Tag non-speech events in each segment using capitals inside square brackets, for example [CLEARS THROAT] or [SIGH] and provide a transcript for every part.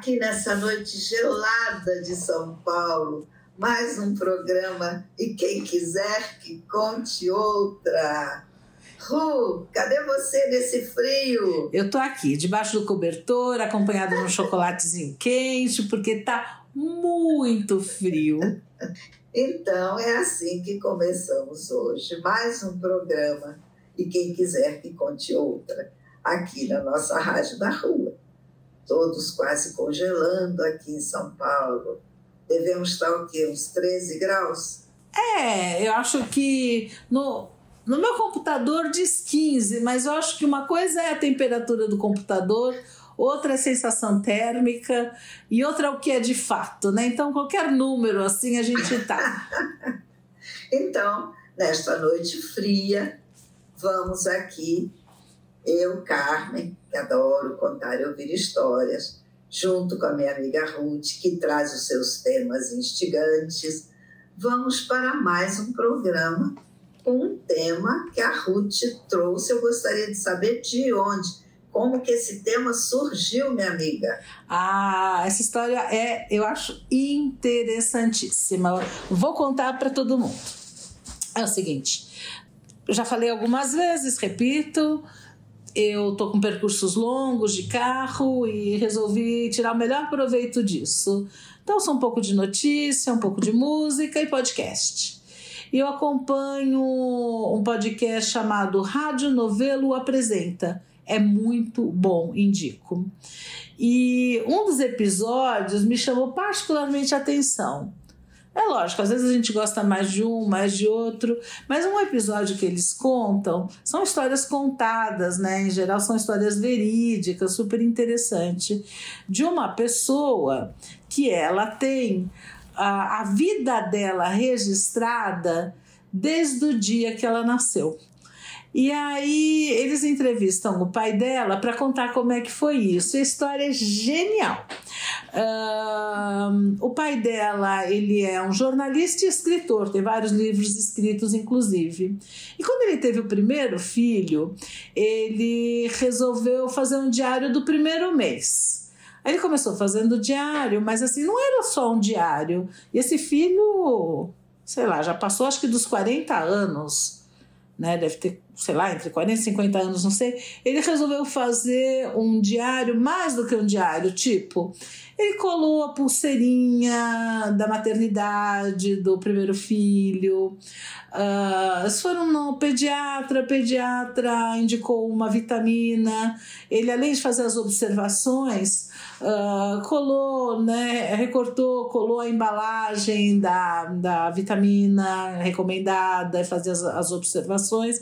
Aqui nessa noite gelada de São Paulo, mais um programa e quem quiser que conte outra. Ru, cadê você nesse frio? Eu tô aqui, debaixo do cobertor, acompanhado de um chocolatezinho quente, porque tá muito frio. Então é assim que começamos hoje, mais um programa e quem quiser que conte outra, aqui na nossa Rádio da Rua. Todos quase congelando aqui em São Paulo. Devemos estar o quê? Uns 13 graus? É, eu acho que no, no meu computador diz 15, mas eu acho que uma coisa é a temperatura do computador, outra é a sensação térmica e outra é o que é de fato, né? Então, qualquer número assim a gente tá. [LAUGHS] então, nesta noite fria, vamos aqui, eu, Carmen, que adoro contar e ouvir histórias, junto com a minha amiga Ruth, que traz os seus temas instigantes, vamos para mais um programa com um tema que a Ruth trouxe. Eu gostaria de saber de onde, como que esse tema surgiu, minha amiga. Ah, essa história é, eu acho, interessantíssima. Vou contar para todo mundo. É o seguinte, já falei algumas vezes, repito, eu tô com percursos longos de carro e resolvi tirar o melhor proveito disso. Então, sou um pouco de notícia, um pouco de música e podcast. E eu acompanho um podcast chamado Rádio Novelo Apresenta. É muito bom, indico. E um dos episódios me chamou particularmente a atenção. É lógico, às vezes a gente gosta mais de um, mais de outro, mas um episódio que eles contam são histórias contadas, né? Em geral são histórias verídicas, super interessante, de uma pessoa que ela tem a, a vida dela registrada desde o dia que ela nasceu. E aí eles entrevistam o pai dela para contar como é que foi isso. a história é genial. Uh, o pai dela ele é um jornalista e escritor, tem vários livros escritos, inclusive. E quando ele teve o primeiro filho, ele resolveu fazer um diário do primeiro mês. Aí ele começou fazendo diário, mas assim, não era só um diário. E esse filho, sei lá, já passou acho que dos 40 anos né, deve ter, sei lá, entre 40 e 50 anos, não sei, ele resolveu fazer um diário, mais do que um diário, tipo, ele colou a pulseirinha da maternidade do primeiro filho. Uh, foram no pediatra, pediatra indicou uma vitamina. Ele, além de fazer as observações, uh, colou, né, recortou, colou a embalagem da, da vitamina recomendada, fazia as, as observações.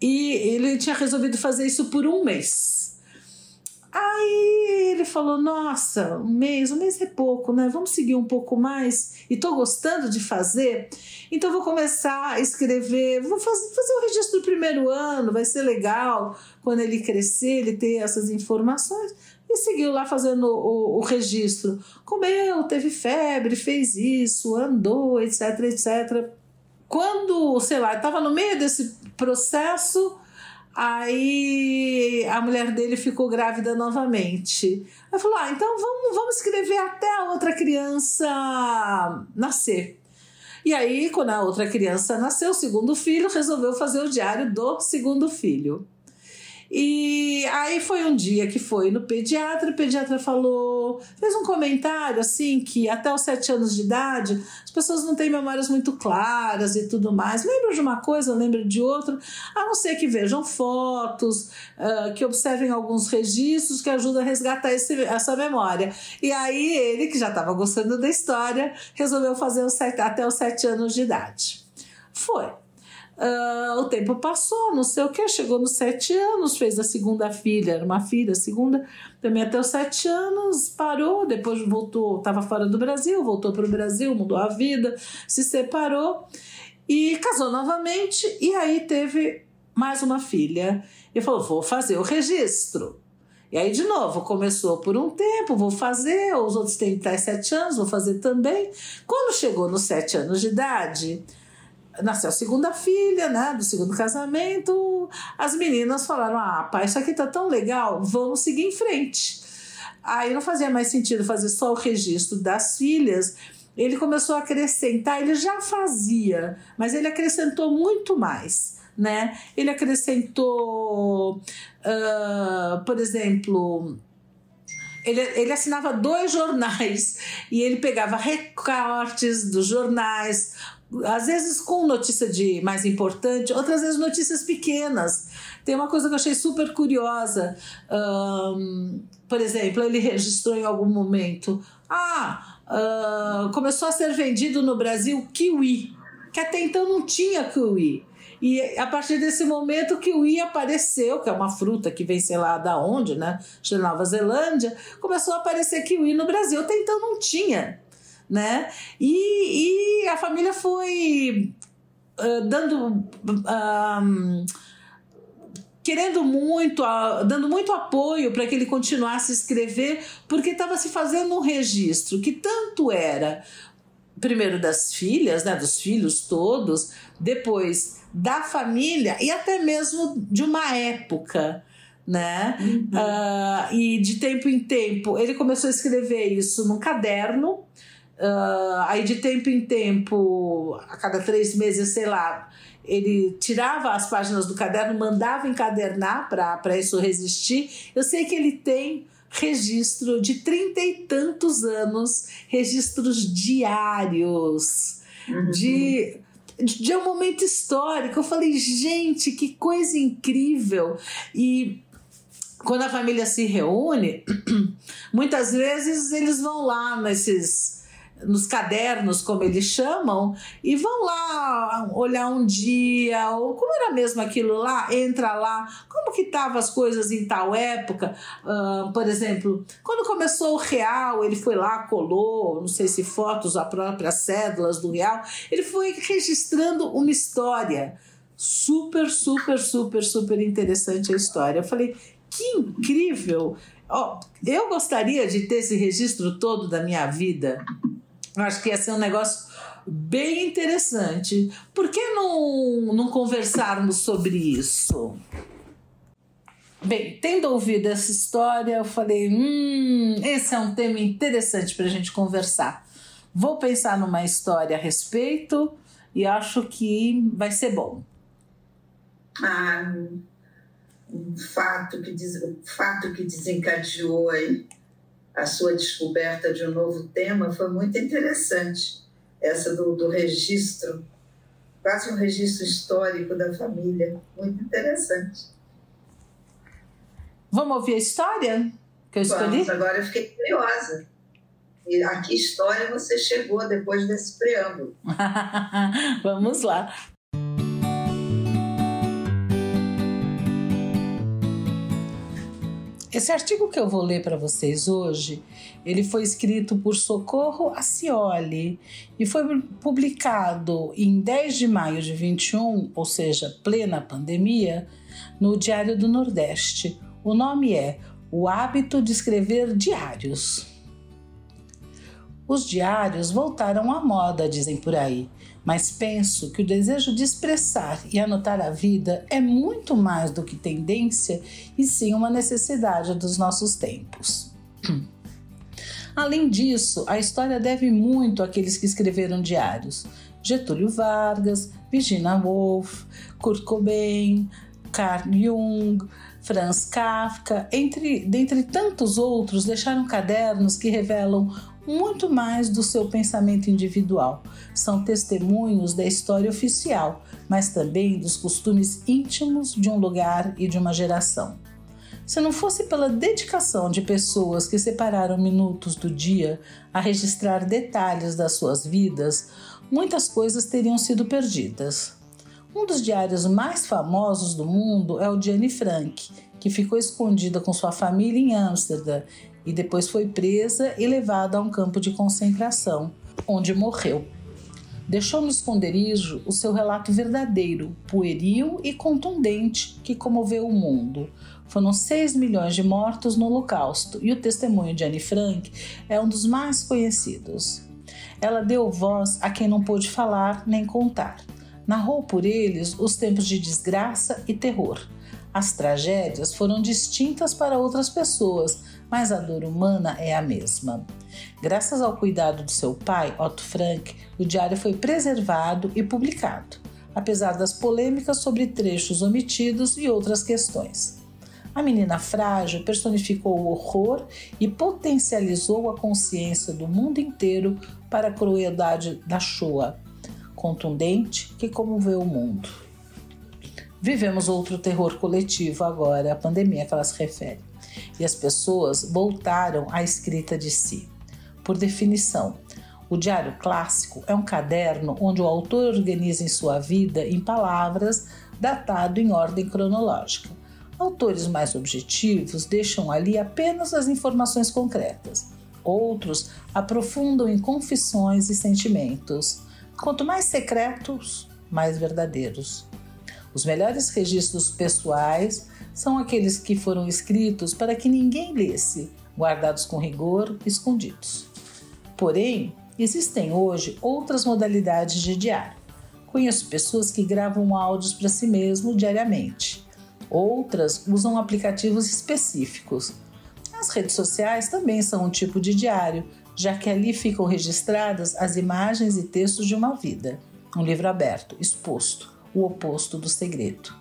E ele tinha resolvido fazer isso por um mês. Aí ele falou: Nossa, um mês, um mês é pouco, né? Vamos seguir um pouco mais. E tô gostando de fazer, então vou começar a escrever. Vou fazer, fazer o registro do primeiro ano, vai ser legal. Quando ele crescer, ele ter essas informações. E seguiu lá fazendo o, o registro. Comeu, teve febre, fez isso, andou, etc, etc. Quando, sei lá, estava no meio desse processo Aí a mulher dele ficou grávida novamente. Aí falou: ah, então vamos, vamos escrever até a outra criança nascer. E aí, quando a outra criança nasceu, o segundo filho resolveu fazer o diário do segundo filho. E aí foi um dia que foi no pediatra, o pediatra falou, fez um comentário assim que até os sete anos de idade as pessoas não têm memórias muito claras e tudo mais. Lembram de uma coisa, lembram de outra, a não ser que vejam fotos, que observem alguns registros que ajudam a resgatar esse, essa memória. E aí ele, que já estava gostando da história, resolveu fazer sete, até os sete anos de idade. Foi. Uh, o tempo passou, não sei o que, chegou nos sete anos, fez a segunda filha, era uma filha, a segunda, também até os sete anos, parou, depois voltou, estava fora do Brasil, voltou para o Brasil, mudou a vida, se separou e casou novamente, e aí teve mais uma filha. E falou: vou fazer o registro. E aí, de novo, começou por um tempo, vou fazer, os outros têm até sete anos, vou fazer também. Quando chegou nos sete anos de idade, nasceu a segunda filha, né, do segundo casamento, as meninas falaram: "Ah, pai, isso aqui tá tão legal, vamos seguir em frente". Aí não fazia mais sentido fazer só o registro das filhas. Ele começou a acrescentar, ele já fazia, mas ele acrescentou muito mais, né? Ele acrescentou, uh, por exemplo, ele, ele assinava dois jornais [LAUGHS] e ele pegava recortes dos jornais, às vezes com notícia de mais importante, outras vezes notícias pequenas. Tem uma coisa que eu achei super curiosa. Um, por exemplo, ele registrou em algum momento: ah, uh, começou a ser vendido no Brasil kiwi, que até então não tinha kiwi. E a partir desse momento o kiwi apareceu, que é uma fruta que vem, sei lá da onde, né? De Nova Zelândia, começou a aparecer kiwi no Brasil. Até então não tinha né? E, e a família foi uh, dando. Uh, querendo muito, uh, dando muito apoio para que ele continuasse a escrever, porque estava se fazendo um registro que tanto era primeiro das filhas, né, dos filhos todos, depois da família e até mesmo de uma época, né? Uhum. Uh, e de tempo em tempo ele começou a escrever isso num caderno Uh, aí de tempo em tempo, a cada três meses, sei lá, ele tirava as páginas do caderno, mandava encadernar para isso resistir. Eu sei que ele tem registro de trinta e tantos anos, registros diários uhum. de de um momento histórico. Eu falei, gente, que coisa incrível! E quando a família se reúne, [CLEARS THROAT] muitas vezes eles vão lá nesses nos cadernos, como eles chamam, e vão lá olhar um dia, ou como era mesmo aquilo lá, entra lá, como que estavam as coisas em tal época. Uh, por exemplo, quando começou o real, ele foi lá, colou, não sei se fotos, as próprias cédulas do real, ele foi registrando uma história. Super, super, super, super interessante a história. Eu falei, que incrível! Oh, eu gostaria de ter esse registro todo da minha vida. Eu acho que ia ser um negócio bem interessante. Por que não, não conversarmos sobre isso? Bem, tendo ouvido essa história, eu falei: hum, esse é um tema interessante para a gente conversar. Vou pensar numa história a respeito e acho que vai ser bom. Ah, um fato que, des... um fato que desencadeou aí a sua descoberta de um novo tema foi muito interessante. Essa do, do registro, quase um registro histórico da família. Muito interessante. Vamos ouvir a história que eu escolhi? Vamos, agora eu fiquei curiosa. E a que história você chegou depois desse preâmbulo? [LAUGHS] Vamos lá. Esse artigo que eu vou ler para vocês hoje, ele foi escrito por Socorro Acioli e foi publicado em 10 de maio de 21, ou seja, plena pandemia, no Diário do Nordeste. O nome é O Hábito de Escrever Diários. Os diários voltaram à moda, dizem por aí, mas penso que o desejo de expressar e anotar a vida é muito mais do que tendência e sim uma necessidade dos nossos tempos. [CLEARS THROAT] Além disso, a história deve muito àqueles que escreveram diários: Getúlio Vargas, Virginia Woolf, Kurt Cobain, Carl Jung, Franz Kafka, entre, dentre tantos outros, deixaram cadernos que revelam muito mais do seu pensamento individual. São testemunhos da história oficial, mas também dos costumes íntimos de um lugar e de uma geração. Se não fosse pela dedicação de pessoas que separaram minutos do dia a registrar detalhes das suas vidas, muitas coisas teriam sido perdidas. Um dos diários mais famosos do mundo é o de Anne Frank, que ficou escondida com sua família em Amsterdã e depois foi presa e levada a um campo de concentração, onde morreu. Deixou no esconderijo o seu relato verdadeiro, pueril e contundente que comoveu o mundo. Foram 6 milhões de mortos no Holocausto e o testemunho de Anne Frank é um dos mais conhecidos. Ela deu voz a quem não pôde falar nem contar. Narrou por eles os tempos de desgraça e terror. As tragédias foram distintas para outras pessoas, mas a dor humana é a mesma. Graças ao cuidado do seu pai, Otto Frank, o diário foi preservado e publicado, apesar das polêmicas sobre trechos omitidos e outras questões. A menina frágil personificou o horror e potencializou a consciência do mundo inteiro para a crueldade da Shoah, contundente que comoveu o mundo. Vivemos outro terror coletivo agora, a pandemia que ela se refere, e as pessoas voltaram à escrita de si. Por definição, o diário clássico é um caderno onde o autor organiza em sua vida em palavras, datado em ordem cronológica. Autores mais objetivos deixam ali apenas as informações concretas. Outros aprofundam em confissões e sentimentos. Quanto mais secretos, mais verdadeiros. Os melhores registros pessoais são aqueles que foram escritos para que ninguém lesse, guardados com rigor, escondidos. Porém, existem hoje outras modalidades de diário. Conheço pessoas que gravam áudios para si mesmo diariamente. Outras usam aplicativos específicos. As redes sociais também são um tipo de diário, já que ali ficam registradas as imagens e textos de uma vida. Um livro aberto, exposto, o oposto do segredo.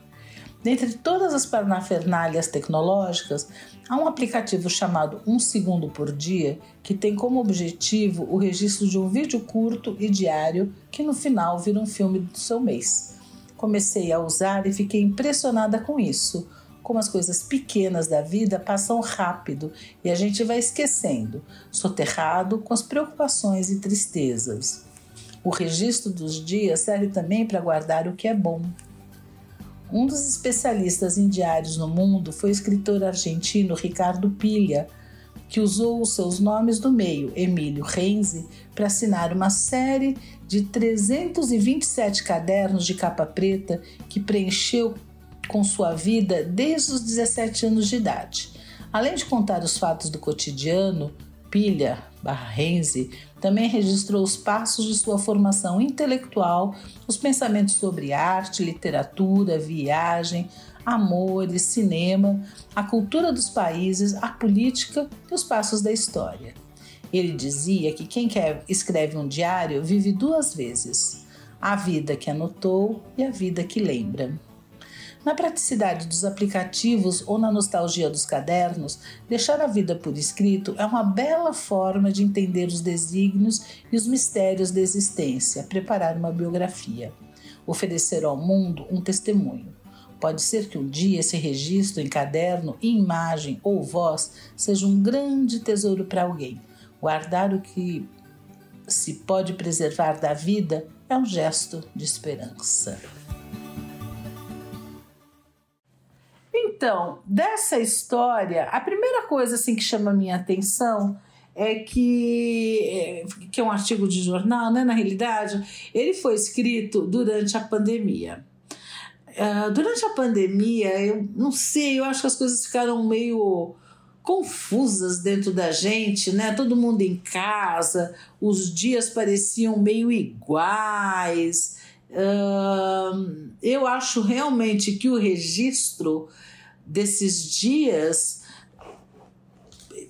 Dentre todas as parnafernalhas tecnológicas, há um aplicativo chamado Um Segundo por Dia que tem como objetivo o registro de um vídeo curto e diário que no final vira um filme do seu mês. Comecei a usar e fiquei impressionada com isso. Como as coisas pequenas da vida passam rápido e a gente vai esquecendo, soterrado com as preocupações e tristezas. O registro dos dias serve também para guardar o que é bom, um dos especialistas em diários no mundo foi o escritor argentino Ricardo Pilha, que usou os seus nomes do meio, Emílio Renzi, para assinar uma série de 327 cadernos de capa preta que preencheu com sua vida desde os 17 anos de idade. Além de contar os fatos do cotidiano, Pilha Barrense também registrou os passos de sua formação intelectual, os pensamentos sobre arte, literatura, viagem, amores, cinema, a cultura dos países, a política e os passos da história. Ele dizia que quem quer escreve um diário vive duas vezes: a vida que anotou e a vida que lembra. Na praticidade dos aplicativos ou na nostalgia dos cadernos, deixar a vida por escrito é uma bela forma de entender os desígnios e os mistérios da existência, preparar uma biografia, oferecer ao mundo um testemunho. Pode ser que um dia esse registro em caderno, em imagem ou voz seja um grande tesouro para alguém. Guardar o que se pode preservar da vida é um gesto de esperança. Então, dessa história, a primeira coisa assim que chama minha atenção é que, é, que é um artigo de jornal, né? Na realidade, ele foi escrito durante a pandemia. Uh, durante a pandemia, eu não sei, eu acho que as coisas ficaram meio confusas dentro da gente, né? Todo mundo em casa, os dias pareciam meio iguais. Uh, eu acho realmente que o registro desses dias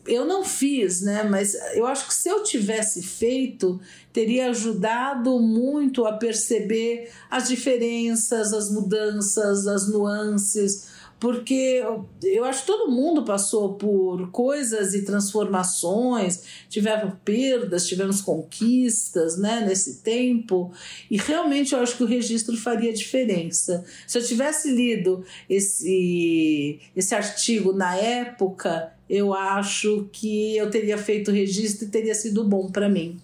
eu não fiz, né? Mas eu acho que se eu tivesse feito, teria ajudado muito a perceber as diferenças, as mudanças, as nuances, porque eu acho que todo mundo passou por coisas e transformações, tivemos perdas, tivemos conquistas né, nesse tempo, e realmente eu acho que o registro faria diferença. Se eu tivesse lido esse, esse artigo na época, eu acho que eu teria feito o registro e teria sido bom para mim.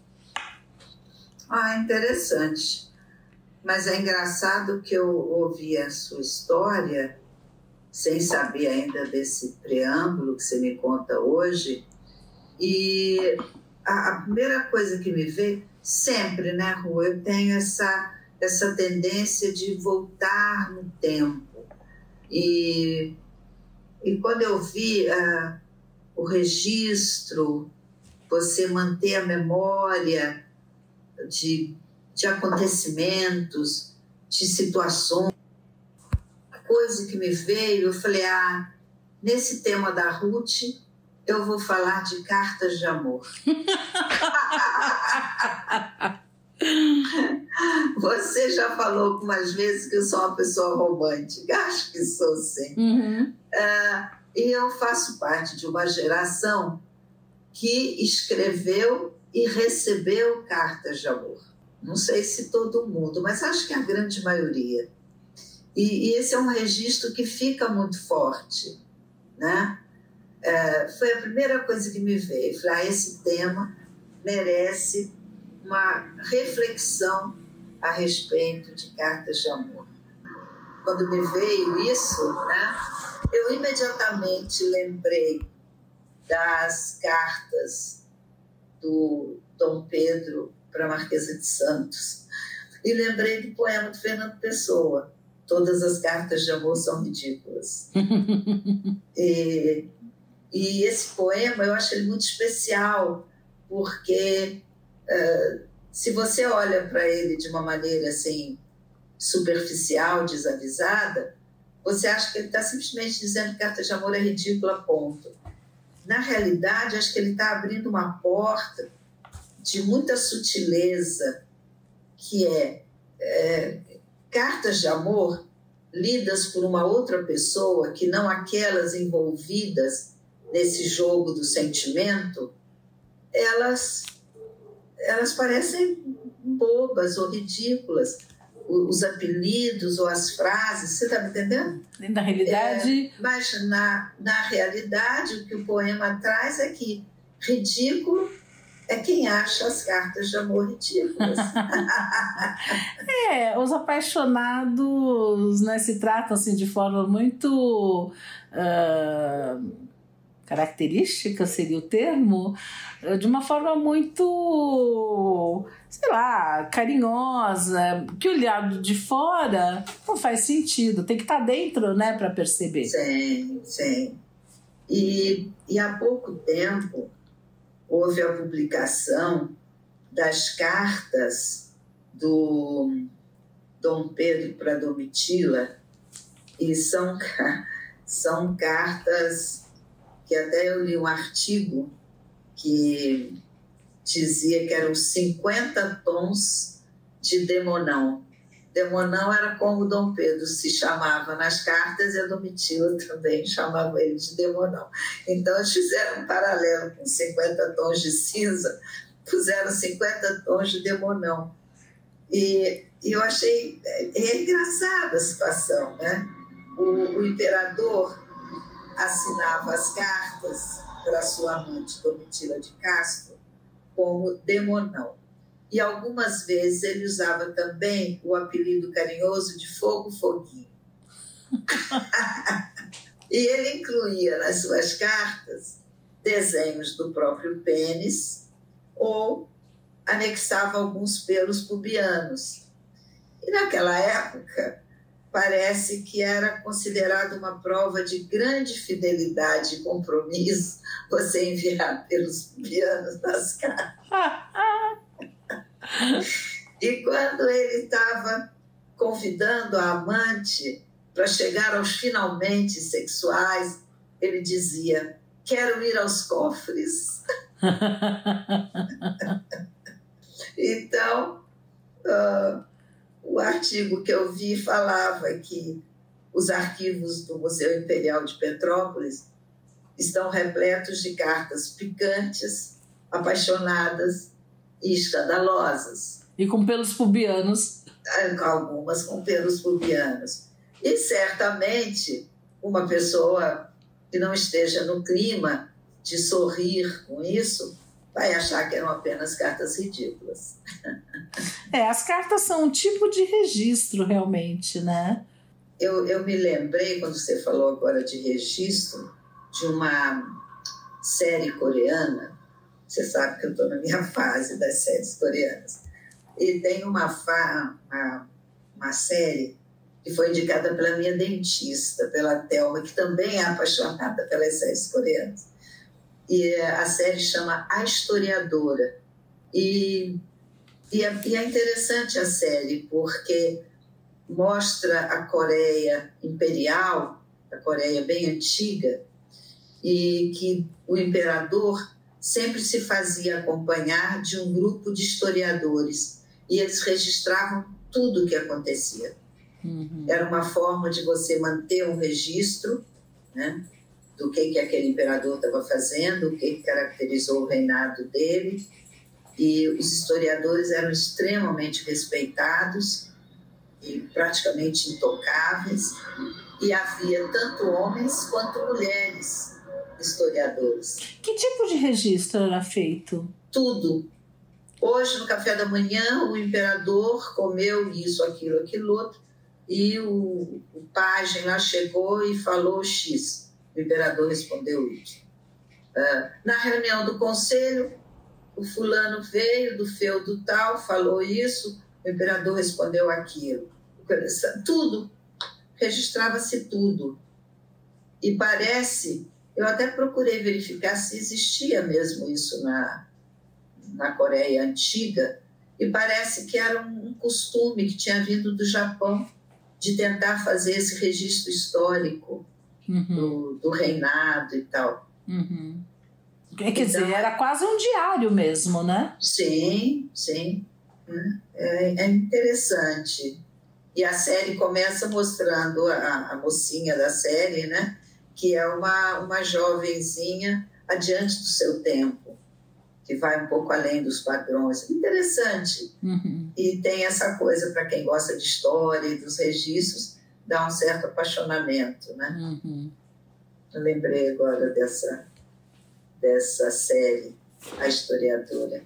Ah, interessante. Mas é engraçado que eu ouvi a sua história, sem saber ainda desse preâmbulo que você me conta hoje, e a, a primeira coisa que me veio, sempre, né, Ru, eu tenho essa, essa tendência de voltar no tempo. E, e quando eu vi uh, o registro, você manter a memória de de acontecimentos, de situações. Coisa que me veio, eu falei: ah, nesse tema da Ruth, eu vou falar de cartas de amor. [LAUGHS] Você já falou algumas vezes que eu sou uma pessoa romântica, acho que sou sim. Uhum. Uh, e eu faço parte de uma geração que escreveu e recebeu cartas de amor. Não sei se todo mundo, mas acho que a grande maioria. E, e esse é um registro que fica muito forte, né? É, foi a primeira coisa que me veio. Falei, ah, esse tema merece uma reflexão a respeito de cartas de amor. Quando me veio isso, né, eu imediatamente lembrei das cartas do Dom Pedro para a Marquesa de Santos. E lembrei do poema de Fernando Pessoa, Todas as cartas de amor são ridículas. [LAUGHS] e, e, esse poema eu acho ele muito especial, porque uh, se você olha para ele de uma maneira assim superficial, desavisada, você acha que ele está simplesmente dizendo que carta de amor é ridícula, ponto. Na realidade, acho que ele está abrindo uma porta de muita sutileza, que é, é cartas de amor lidas por uma outra pessoa que não aquelas envolvidas nesse jogo do sentimento, elas elas parecem bobas ou ridículas. Os apelidos ou as frases, você está me entendendo? Na realidade. É, mas na, na realidade, o que o poema traz é que ridículo é quem acha as cartas de amor ridículas. [LAUGHS] é, os apaixonados né, se tratam assim, de forma muito. Uh, característica seria o termo, de uma forma muito, sei lá, carinhosa, que olhado de fora não faz sentido, tem que estar dentro, né, para perceber. Sim, sim. E, e há pouco tempo houve a publicação das cartas do Dom Pedro para Domitila, e são, são cartas que até eu li um artigo que dizia que eram 50 tons de demonão. Demonão era como Dom Pedro se chamava nas cartas e a Domitila também chamava ele de Demonão. Então eles fizeram um paralelo com 50 tons de cinza, puseram 50 tons de Demonão. E, e eu achei é, é engraçada a situação, né? O, o imperador assinava as cartas para sua amante Domitila de Castro como Demonão e algumas vezes ele usava também o apelido carinhoso de Fogo Foguinho. [LAUGHS] e ele incluía nas suas cartas desenhos do próprio pênis ou anexava alguns pelos pubianos. E naquela época, parece que era considerado uma prova de grande fidelidade e compromisso você enviar pelos pubianos nas cartas. [LAUGHS] E quando ele estava convidando a amante para chegar aos finalmente sexuais, ele dizia: Quero ir aos cofres. [LAUGHS] então, uh, o artigo que eu vi falava que os arquivos do Museu Imperial de Petrópolis estão repletos de cartas picantes, apaixonadas e escandalosas. E com pelos pubianos. Ah, algumas com pelos pubianos. E certamente uma pessoa que não esteja no clima de sorrir com isso vai achar que eram apenas cartas ridículas. [LAUGHS] É, as cartas são um tipo de registro, realmente, né? Eu, eu me lembrei, quando você falou agora de registro, de uma série coreana. Você sabe que eu estou na minha [LAUGHS] fase das séries coreanas. E tem uma, uma, uma série que foi indicada pela minha dentista, pela Thelma, que também é apaixonada pelas séries coreanas. E a série chama A Historiadora. E, e, é, e é interessante a série, porque mostra a Coreia imperial, a Coreia bem antiga, e que o imperador sempre se fazia acompanhar de um grupo de historiadores e eles registravam tudo o que acontecia. Uhum. Era uma forma de você manter um registro né, do que, que aquele imperador estava fazendo, o que, que caracterizou o reinado dele. E os historiadores eram extremamente respeitados e praticamente intocáveis, e havia tanto homens quanto mulheres historiadores. Que tipo de registro era feito? Tudo. Hoje, no café da manhã, o imperador comeu isso, aquilo, aquilo outro, e o, o pajem lá chegou e falou X. O imperador respondeu Y. Uh, na reunião do conselho, o fulano veio do feudo tal, falou isso, o imperador respondeu aquilo. Tudo, registrava-se tudo. E parece, eu até procurei verificar se existia mesmo isso na, na Coreia Antiga, e parece que era um costume que tinha vindo do Japão de tentar fazer esse registro histórico uhum. do, do, reinado e tal. Uhum. Quer então, dizer, era quase um diário mesmo, né? Sim, sim. É, é interessante. E a série começa mostrando a, a mocinha da série, né? Que é uma, uma jovenzinha adiante do seu tempo, que vai um pouco além dos padrões. Interessante. Uhum. E tem essa coisa, para quem gosta de história e dos registros, dá um certo apaixonamento, né? Uhum. Eu lembrei agora dessa, dessa série, A Historiadora.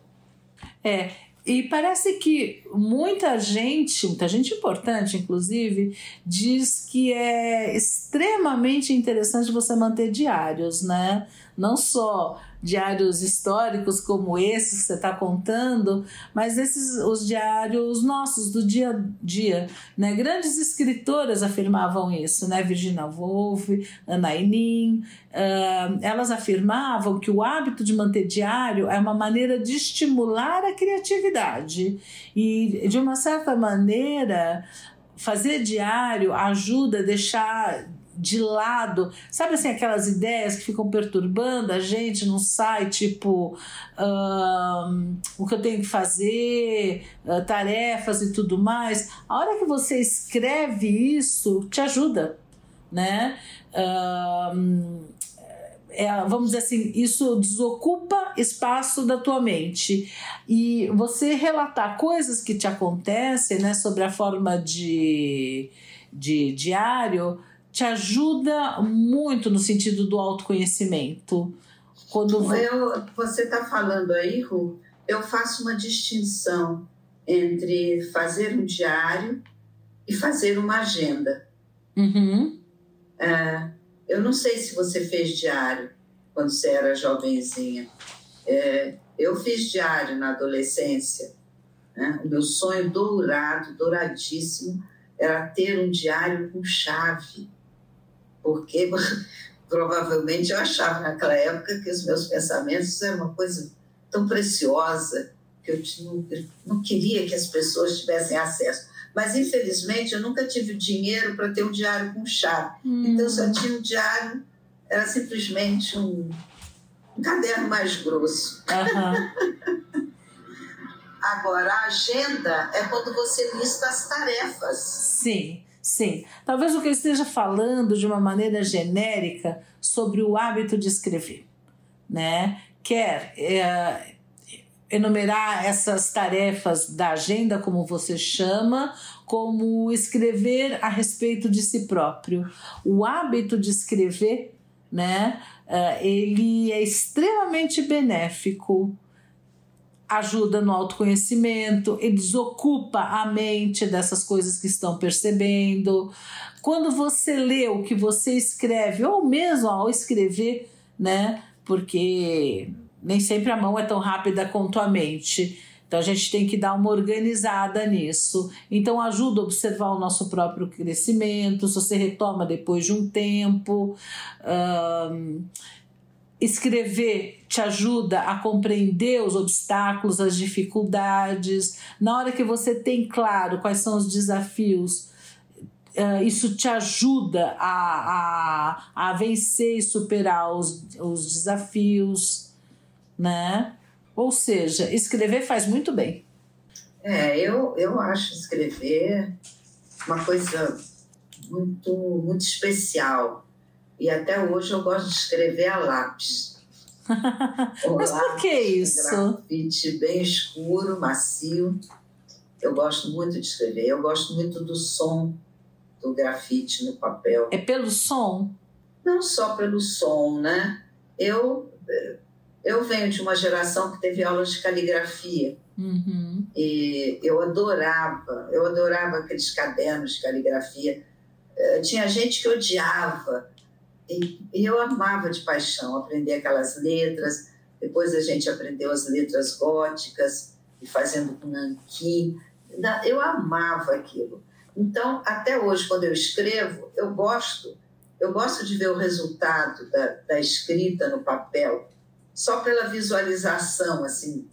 É, e parece que muita gente, muita gente importante, inclusive, diz que é extremamente interessante você manter diários, né? Não só diários históricos como esse que você está contando, mas esses os diários nossos do dia a dia, né? Grandes escritoras afirmavam isso, né? Virginia Woolf, Ana Enin, uh, elas afirmavam que o hábito de manter diário é uma maneira de estimular a criatividade e de uma certa maneira fazer diário ajuda a deixar de lado, sabe assim, aquelas ideias que ficam perturbando a gente, não sai, tipo, o que eu tenho que fazer, uh, tarefas e tudo mais. A hora que você escreve isso, te ajuda, né? É, vamos dizer assim, isso desocupa espaço da tua mente. E você relatar coisas que te acontecem, né, sobre a forma de, de diário, te ajuda muito no sentido do autoconhecimento. Quando eu, você está falando aí, Ru, eu faço uma distinção entre fazer um diário e fazer uma agenda. Uhum. É, eu não sei se você fez diário quando você era jovenzinha. É, eu fiz diário na adolescência. Né? O meu sonho dourado, douradíssimo, era ter um diário com chave porque [LAUGHS] provavelmente eu achava naquela época que os meus pensamentos eram uma coisa tão preciosa que eu não, não queria que as pessoas tivessem acesso. Mas, infelizmente, eu nunca tive dinheiro para ter um diário com chave. Hum. Então, eu só tinha um diário, era simplesmente um, um caderno mais grosso. Uhum. [LAUGHS] Agora, a agenda é quando você lista as tarefas. Sim. Sim, talvez o que eu esteja falando de uma maneira genérica sobre o hábito de escrever, né? Quer é, enumerar essas tarefas da agenda, como você chama, como escrever a respeito de si próprio. O hábito de escrever, né? É, ele é extremamente benéfico ajuda no autoconhecimento, ele desocupa a mente dessas coisas que estão percebendo. Quando você lê o que você escreve, ou mesmo ao escrever, né? Porque nem sempre a mão é tão rápida quanto a mente. Então a gente tem que dar uma organizada nisso. Então ajuda a observar o nosso próprio crescimento, se você retoma depois de um tempo. Um, escrever te ajuda a compreender os obstáculos, as dificuldades. Na hora que você tem claro quais são os desafios, uh, isso te ajuda a, a, a vencer e superar os, os desafios, né? Ou seja, escrever faz muito bem. É, eu, eu acho escrever uma coisa muito, muito especial e até hoje eu gosto de escrever a lápis. [LAUGHS] Mas por que isso? Grafite bem escuro, macio. Eu gosto muito de escrever. Eu gosto muito do som do grafite no papel. É pelo som? Não só pelo som, né? Eu, eu venho de uma geração que teve aulas de caligrafia. Uhum. E eu adorava, eu adorava aqueles cadernos de caligrafia. Eh, tinha gente que odiava e, eu amava de paixão aprender aquelas letras. Depois a gente aprendeu as letras góticas e fazendo com nanquim. Eu amava aquilo. Então, até hoje, quando eu escrevo, eu gosto, eu gosto de ver o resultado da, da escrita no papel, só pela visualização, assim,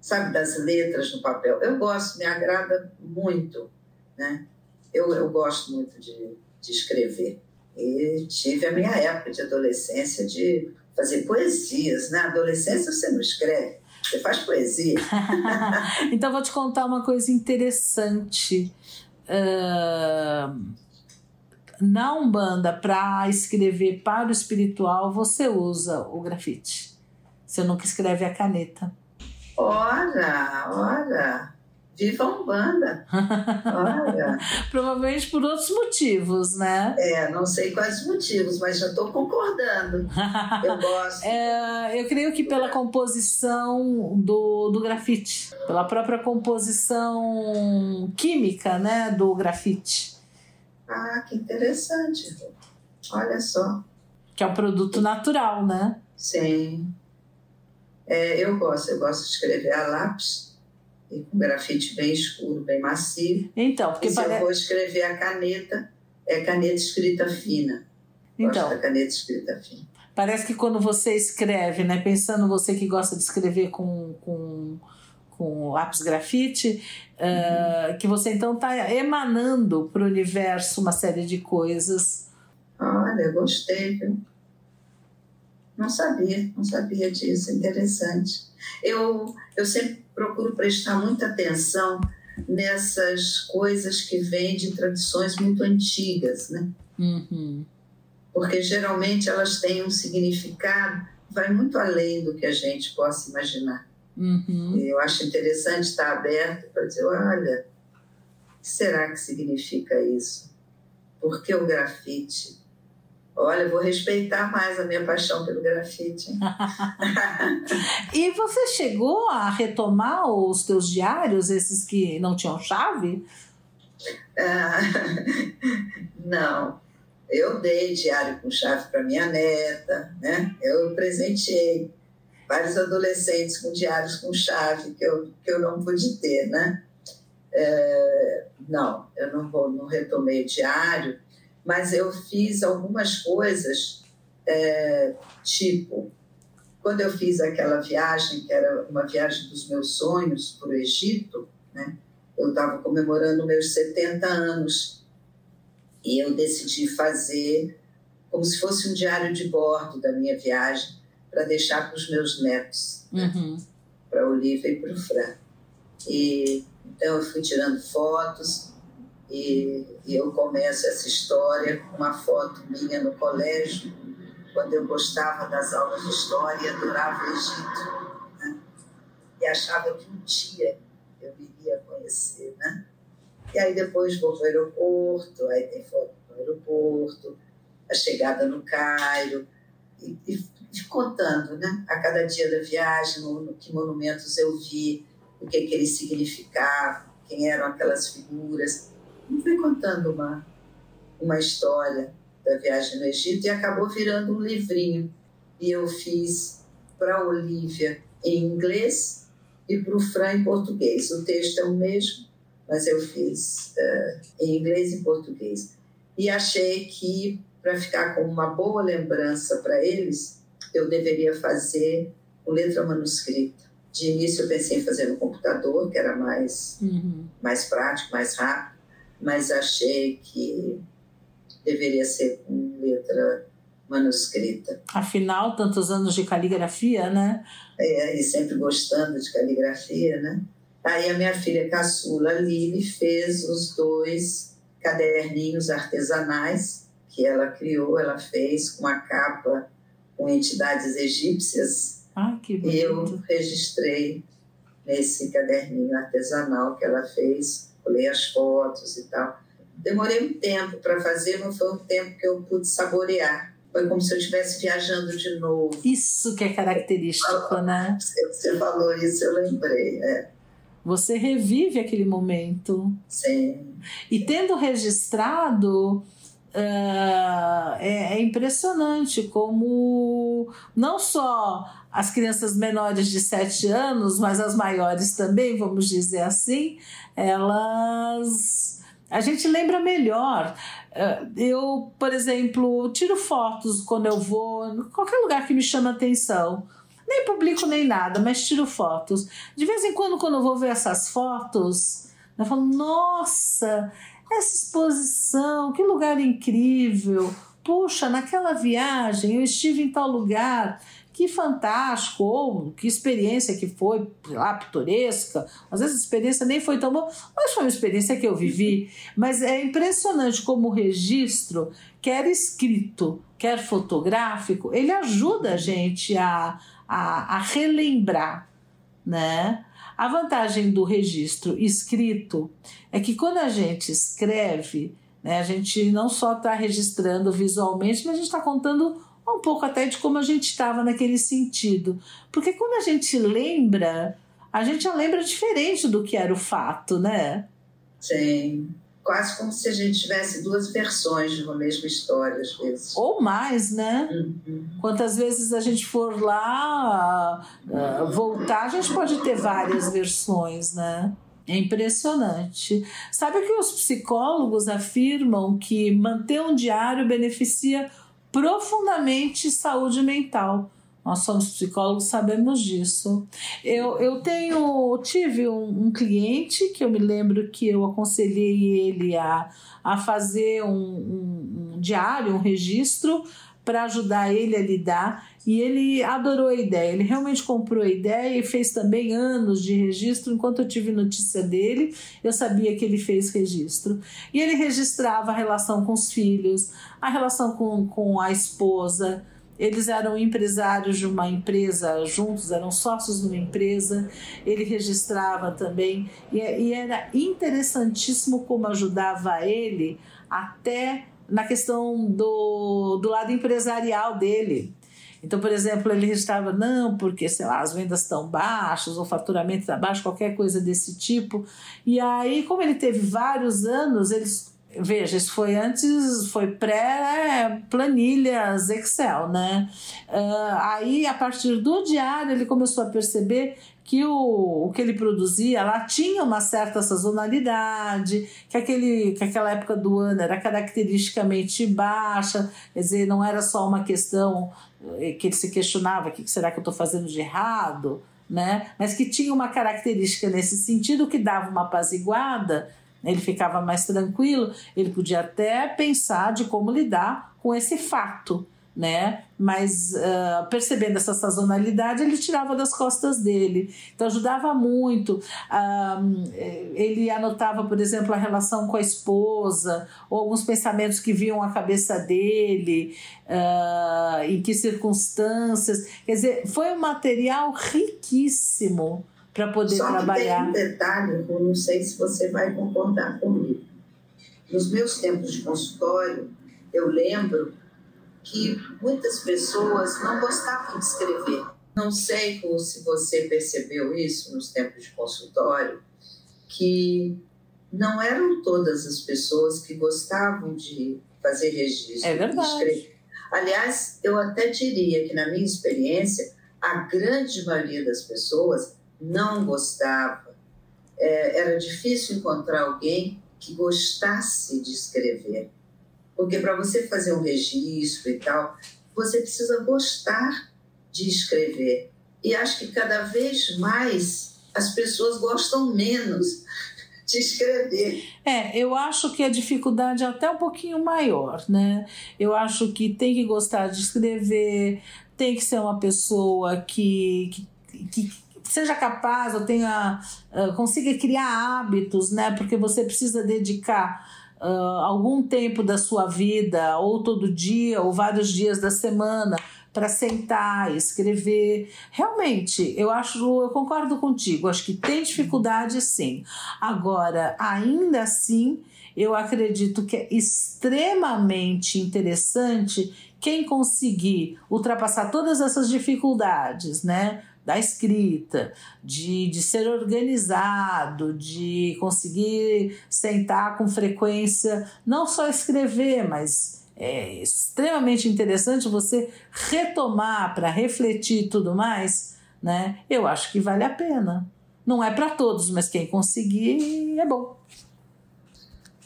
sabe, das letras no papel. Eu gosto, me agrada muito, né? Eu, eu gosto muito de, de escrever. E tive a minha época de adolescência de fazer poesias. Na né? adolescência você não escreve, você faz poesia. [LAUGHS] então vou te contar uma coisa interessante. Uh, na Umbanda, para escrever para o espiritual, você usa o grafite. Você nunca escreve a caneta. Ora, ora. Viva a Umbanda! Olha. [LAUGHS] Provavelmente por outros motivos, né? É, não sei quais os motivos, mas já estou concordando. Eu [LAUGHS] gosto. É, eu creio que pela composição do, do grafite, pela própria composição química né, do grafite. Ah, que interessante. Olha só. Que é um produto natural, né? Sim. É, eu gosto, eu gosto de escrever a lápis e com grafite bem escuro, bem macio. Então, porque e se pare... eu vou escrever a caneta, é caneta escrita fina. Então, Gosto da caneta escrita fina. Parece que quando você escreve, né, pensando você que gosta de escrever com, com, com lápis grafite, uhum. uh, que você então está emanando para o universo uma série de coisas. Olha, gostei, viu? Não sabia, não sabia disso, interessante. Eu, eu sempre procuro prestar muita atenção nessas coisas que vêm de tradições muito antigas, né? Uhum. Porque geralmente elas têm um significado que vai muito além do que a gente possa imaginar. Uhum. Eu acho interessante estar aberto para dizer, olha, o que será que significa isso? Por que o grafite? Olha, eu vou respeitar mais a minha paixão pelo grafite. [LAUGHS] e você chegou a retomar os teus diários, esses que não tinham chave? Ah, [LAUGHS] não. Eu dei diário com chave para minha neta, né? Eu presenteei vários adolescentes com diários com chave que eu, que eu não pude ter, né? É, não, eu não vou, não retomei o diário mas eu fiz algumas coisas, é, tipo, quando eu fiz aquela viagem, que era uma viagem dos meus sonhos para o Egito, né, eu estava comemorando meus 70 anos e eu decidi fazer como se fosse um diário de bordo da minha viagem para deixar para os meus netos, né, uhum. para a Olivia e para o Fran. E então eu fui tirando fotos e, e eu começo essa história com uma foto minha no colégio, quando eu gostava das aulas de história e adorava o Egito. Né? E achava que um dia eu iria conhecer. Né? E aí depois vou para o aeroporto, aí tem foto no aeroporto, a chegada no Cairo, e, e contando, né? A cada dia da viagem, no, no que monumentos eu vi, o que, que eles significavam, quem eram aquelas figuras. E fui contando uma, uma história da viagem no Egito e acabou virando um livrinho. E eu fiz para a Olivia em inglês e para o Fran em português. O texto é o mesmo, mas eu fiz uh, em inglês e português. E achei que, para ficar com uma boa lembrança para eles, eu deveria fazer com letra manuscrita. De início eu pensei em fazer no computador, que era mais, uhum. mais prático, mais rápido, mas achei que deveria ser com letra manuscrita. Afinal, tantos anos de caligrafia, né? É, e sempre gostando de caligrafia, né? Aí a minha filha caçula, Lili, fez os dois caderninhos artesanais que ela criou, ela fez com a capa com entidades egípcias. Ah, que bonito. E eu registrei nesse caderninho artesanal que ela fez, colei as fotos e tal. Demorei um tempo para fazer, mas foi um tempo que eu pude saborear. Foi como se eu estivesse viajando de novo. Isso que é característico, né? Você falou isso, eu lembrei. É. Você revive aquele momento. Sim. E tendo registrado, é, é, impressionante como não só as crianças menores de 7 anos, mas as maiores também, vamos dizer assim, elas. A gente lembra melhor. Uh, eu, por exemplo, tiro fotos quando eu vou, em qualquer lugar que me chama atenção. Nem publico nem nada, mas tiro fotos. De vez em quando, quando eu vou ver essas fotos, eu falo, nossa, essa exposição, que lugar incrível! Puxa, naquela viagem eu estive em tal lugar, que fantástico, ou que experiência que foi, lá, pitoresca. Às vezes a experiência nem foi tão boa, mas foi uma experiência que eu vivi. Mas é impressionante como o registro, quer escrito, quer fotográfico, ele ajuda a gente a, a, a relembrar, né? A vantagem do registro escrito é que quando a gente escreve, né, a gente não só está registrando visualmente, mas a gente está contando um pouco até de como a gente estava naquele sentido. Porque quando a gente lembra, a gente já lembra diferente do que era o fato, né? Sim quase como se a gente tivesse duas versões de uma mesma história, às vezes. Ou mais, né? Uhum. Quantas vezes a gente for lá uh, voltar, a gente pode ter várias versões, né? É impressionante. Sabe que os psicólogos afirmam que manter um diário beneficia profundamente saúde mental. Nós somos psicólogos, sabemos disso. Eu, eu tenho, tive um, um cliente que eu me lembro que eu aconselhei ele a, a fazer um, um, um diário, um registro para ajudar ele a lidar e ele adorou a ideia. Ele realmente comprou a ideia e fez também anos de registro. Enquanto eu tive notícia dele, eu sabia que ele fez registro. E ele registrava a relação com os filhos, a relação com, com a esposa, eles eram empresários de uma empresa juntos, eram sócios de uma empresa. Ele registrava também, e, e era interessantíssimo como ajudava ele até na questão do, do lado empresarial dele. Então, por exemplo, ele registrava, não, porque, sei lá, as vendas estão baixas, o faturamento está baixo, qualquer coisa desse tipo. E aí, como ele teve vários anos, eles Veja, isso foi antes, foi pré-planilhas Excel, né? Uh, aí, a partir do diário, ele começou a perceber que o, o que ele produzia lá tinha uma certa sazonalidade, que, aquele, que aquela época do ano era caracteristicamente baixa, quer dizer, não era só uma questão eh, que ele se questionava: o que será que eu estou fazendo de errado? Né? Mas que tinha uma característica nesse sentido que dava uma apaziguada ele ficava mais tranquilo, ele podia até pensar de como lidar com esse fato, né? Mas uh, percebendo essa sazonalidade, ele tirava das costas dele. Então ajudava muito. Uh, ele anotava, por exemplo, a relação com a esposa, ou alguns pensamentos que vinham à cabeça dele, uh, em que circunstâncias. Quer dizer, foi um material riquíssimo para poder Só trabalhar. Que tem um detalhe, eu não sei se você vai concordar comigo. Nos meus tempos de consultório, eu lembro que muitas pessoas não gostavam de escrever. Não sei se você percebeu isso nos tempos de consultório, que não eram todas as pessoas que gostavam de fazer registro. É verdade. Aliás, eu até diria que, na minha experiência, a grande maioria das pessoas não gostava. É, era difícil encontrar alguém que gostasse de escrever. Porque para você fazer um registro e tal, você precisa gostar de escrever. E acho que cada vez mais as pessoas gostam menos [LAUGHS] de escrever. É, eu acho que a dificuldade é até um pouquinho maior, né? Eu acho que tem que gostar de escrever, tem que ser uma pessoa que, que, que seja capaz ou tenha uh, consiga criar hábitos, né? Porque você precisa dedicar uh, algum tempo da sua vida, ou todo dia, ou vários dias da semana, para sentar, escrever. Realmente, eu acho, eu concordo contigo, acho que tem dificuldade sim. Agora, ainda assim, eu acredito que é extremamente interessante quem conseguir ultrapassar todas essas dificuldades, né? Da escrita, de, de ser organizado, de conseguir sentar com frequência, não só escrever, mas é extremamente interessante você retomar para refletir e tudo mais, né? Eu acho que vale a pena. Não é para todos, mas quem conseguir é bom.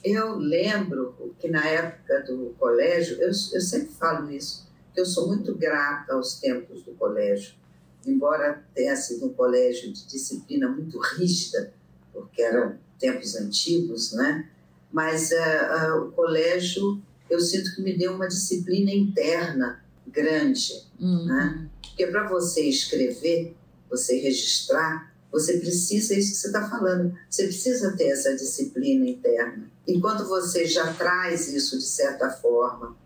Eu lembro que na época do colégio, eu, eu sempre falo isso, que eu sou muito grata aos tempos do colégio. Embora tenha sido um colégio de disciplina muito rígida, porque eram tempos antigos, né? Mas uh, uh, o colégio eu sinto que me deu uma disciplina interna grande. Uhum. Né? Porque para você escrever, você registrar, você precisa, é isso que você está falando, você precisa ter essa disciplina interna. Enquanto você já traz isso de certa forma,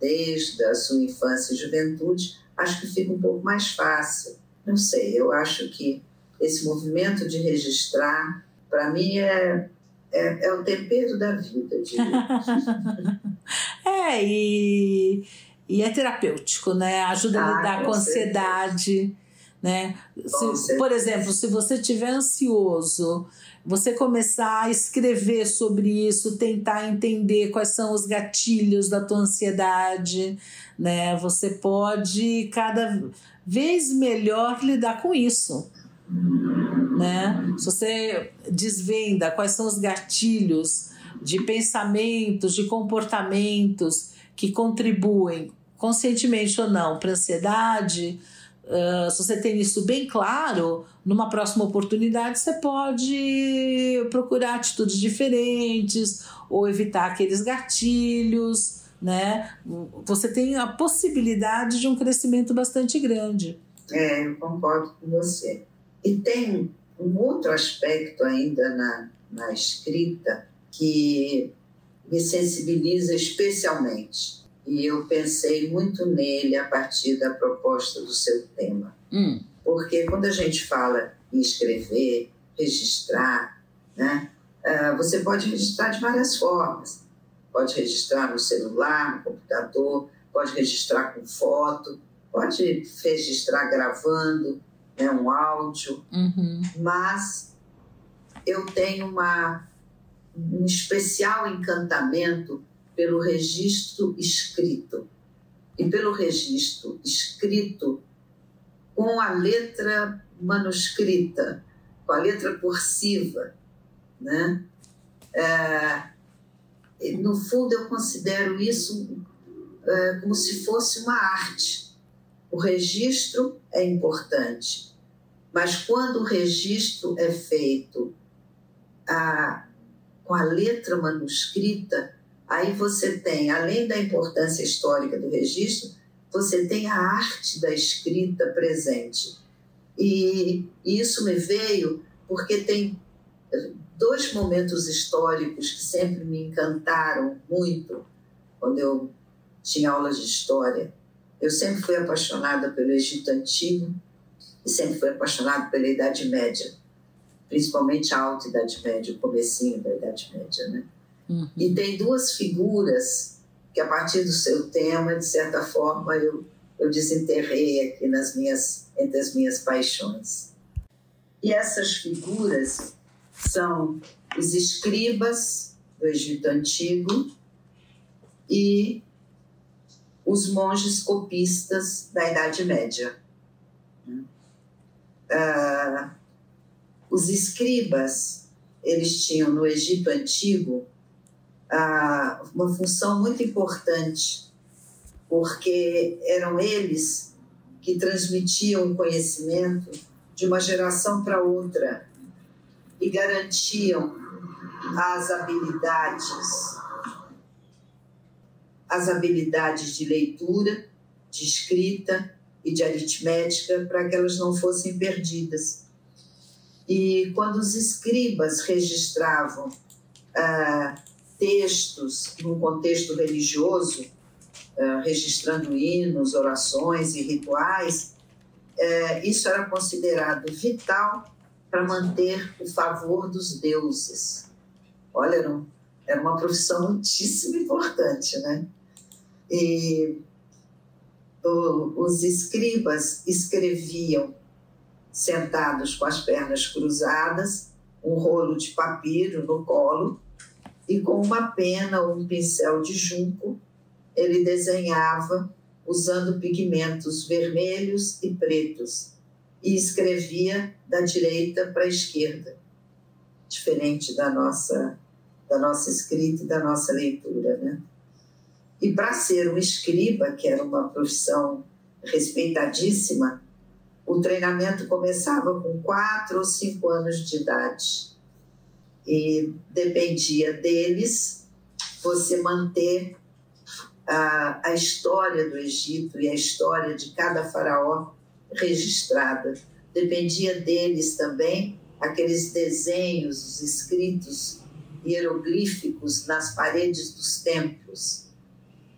desde a sua infância e juventude, acho que fica um pouco mais fácil. Não sei, eu acho que esse movimento de registrar, para mim, é, é, é o tempero da vida, [LAUGHS] [LAUGHS] É, e, e é terapêutico, né? Ajuda a ah, lidar com, com ansiedade. Né? Se, por exemplo, se você estiver ansioso, você começar a escrever sobre isso, tentar entender quais são os gatilhos da tua ansiedade, né? Você pode cada vez melhor lidar com isso, né? Se você desvenda quais são os gatilhos de pensamentos, de comportamentos que contribuem, conscientemente ou não, para a ansiedade, uh, se você tem isso bem claro, numa próxima oportunidade você pode procurar atitudes diferentes ou evitar aqueles gatilhos, né? Você tem a possibilidade de um crescimento bastante grande. É, eu concordo com você. E tem um outro aspecto ainda na, na escrita que me sensibiliza especialmente. E eu pensei muito nele a partir da proposta do seu tema. Hum. Porque quando a gente fala em escrever, registrar, né, uh, você pode registrar de várias formas. Pode registrar no celular, no computador, pode registrar com foto, pode registrar gravando né, um áudio, uhum. mas eu tenho uma um especial encantamento pelo registro escrito. E pelo registro escrito com a letra manuscrita, com a letra cursiva. Né? É, no fundo, eu considero isso é, como se fosse uma arte. O registro é importante, mas quando o registro é feito a, com a letra manuscrita, aí você tem, além da importância histórica do registro, você tem a arte da escrita presente. E isso me veio porque tem dois momentos históricos que sempre me encantaram muito quando eu tinha aulas de história. Eu sempre fui apaixonada pelo Egito Antigo e sempre fui apaixonada pela Idade Média principalmente a Alta Idade Média, o comecinho da Idade Média, né? Uhum. E tem duas figuras que a partir do seu tema, de certa forma, eu, eu desenterrei aqui nas minhas, entre as minhas paixões. E essas figuras são os escribas do Egito Antigo e os monges copistas da Idade Média. Uh, os escribas, eles tinham no Egito Antigo uh, uma função muito importante, porque eram eles que transmitiam o conhecimento de uma geração para outra e garantiam as habilidades, as habilidades de leitura, de escrita e de aritmética para que elas não fossem perdidas. E quando os escribas registravam ah, textos num contexto religioso, ah, registrando hinos, orações e rituais, eh, isso era considerado vital para manter o favor dos deuses. Olha, era, um, era uma profissão muitíssimo importante, né? E o, os escribas escreviam sentados com as pernas cruzadas, um rolo de papiro no colo, e com uma pena ou um pincel de junco, ele desenhava usando pigmentos vermelhos e pretos e escrevia da direita para a esquerda, diferente da nossa da nossa escrita e da nossa leitura, né? E para ser um escriba, que era uma profissão respeitadíssima, o treinamento começava com quatro ou cinco anos de idade. E dependia deles você manter a, a história do Egito e a história de cada faraó registrada. Dependia deles também aqueles desenhos, os escritos hieroglíficos nas paredes dos templos.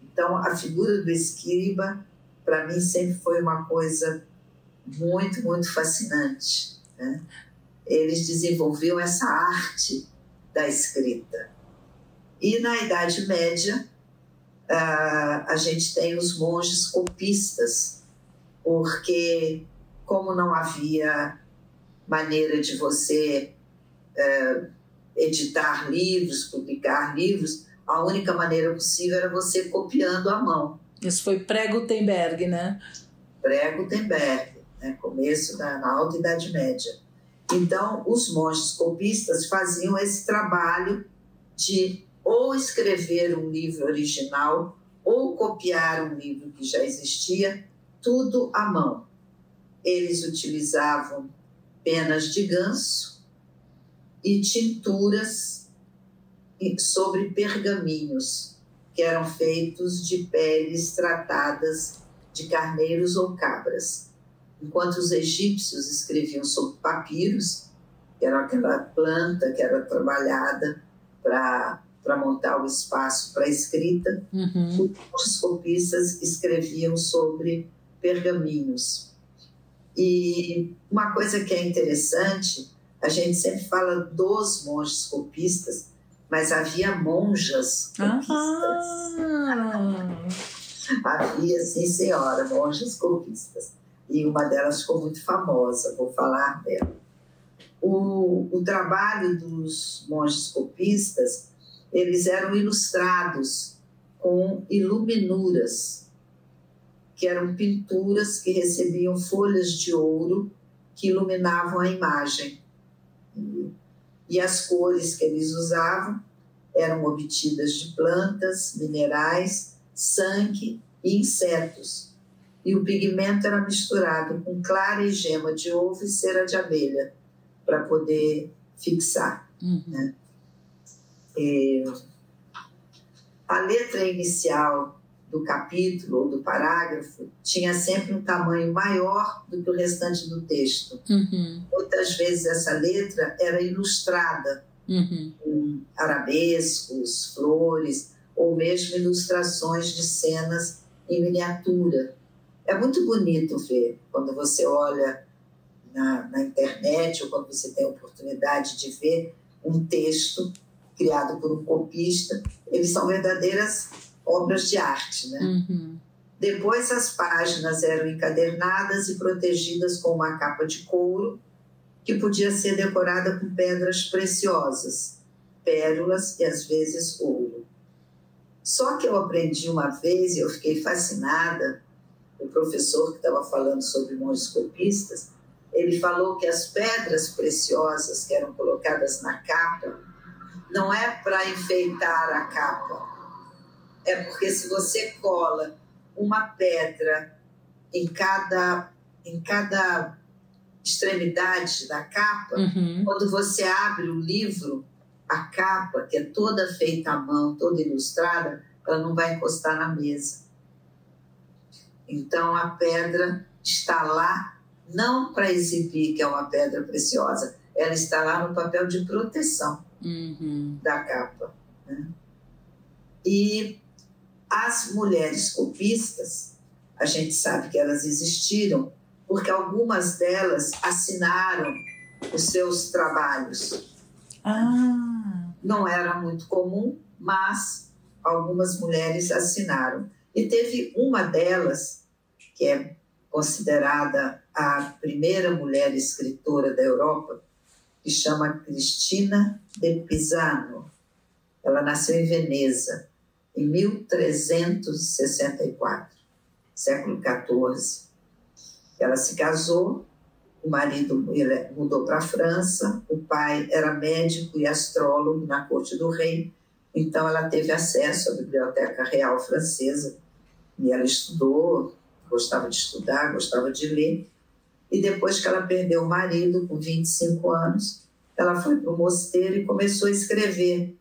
Então, a figura do escriba, para mim, sempre foi uma coisa muito, muito fascinante. Né? Eles desenvolviam essa arte da escrita. E na Idade Média, a gente tem os monges copistas, porque, como não havia maneira de você uh, editar livros, publicar livros, a única maneira possível era você copiando à mão. Isso foi pré-Gutenberg, né? Pré-Gutenberg, né? começo da na Alta Idade Média. Então, os monges copistas faziam esse trabalho de ou escrever um livro original ou copiar um livro que já existia, tudo à mão. Eles utilizavam penas de ganso e tinturas sobre pergaminhos, que eram feitos de peles tratadas de carneiros ou cabras. Enquanto os egípcios escreviam sobre papiros, que era aquela planta que era trabalhada para para montar o espaço para a escrita, uhum. os copistas escreviam sobre pergaminhos. E uma coisa que é interessante, a gente sempre fala dos monges copistas, mas havia monjas copistas. Ah. havia, sim, senhora, monjas copistas. E uma delas ficou muito famosa, vou falar dela. O, o trabalho dos monges copistas eles eram ilustrados com iluminuras, que eram pinturas que recebiam folhas de ouro que iluminavam a imagem. E as cores que eles usavam eram obtidas de plantas, minerais, sangue e insetos. E o pigmento era misturado com clara e gema de ovo e cera de abelha para poder fixar. Uhum. Né? é, a letra inicial do capítulo ou do parágrafo tinha sempre um tamanho maior do que o restante do texto. Uhum. Muitas vezes essa letra era ilustrada uhum. com arabescos, flores ou mesmo ilustrações de cenas em miniatura. É muito bonito ver quando você olha na, na internet ou quando você tem a oportunidade de ver um texto criado por um copista, eles são verdadeiras obras de arte, né? Uhum. Depois as páginas eram encadernadas e protegidas com uma capa de couro que podia ser decorada com pedras preciosas, pérolas e às vezes ouro. Só que eu aprendi uma vez e eu fiquei fascinada. O professor que estava falando sobre monges copistas, ele falou que as pedras preciosas que eram colocadas na capa não é para enfeitar a capa, é porque se você cola uma pedra em cada em cada extremidade da capa, Uhum. quando você abre o livro, a capa, que é toda feita à mão, toda ilustrada, ela não vai encostar na mesa. Então a pedra está lá não para exibir que é uma pedra preciosa, ela está lá no papel de proteção Uhum. da capa. né? E as mulheres copistas, a gente sabe que elas existiram porque algumas delas assinaram os seus trabalhos. Ah, Não era muito comum, mas algumas mulheres assinaram. E teve uma delas, que é considerada a primeira mulher escritora da Europa, que chama Cristina de Pisano. Ela nasceu em Veneza em 1364, século XIV. Ela se casou, o marido mudou para a França, o pai era médico e astrólogo na corte do rei, então ela teve acesso à biblioteca real francesa e ela estudou, gostava de estudar, gostava de ler. E depois que ela perdeu o marido, com 25 anos, ela foi para o mosteiro e começou a escrever.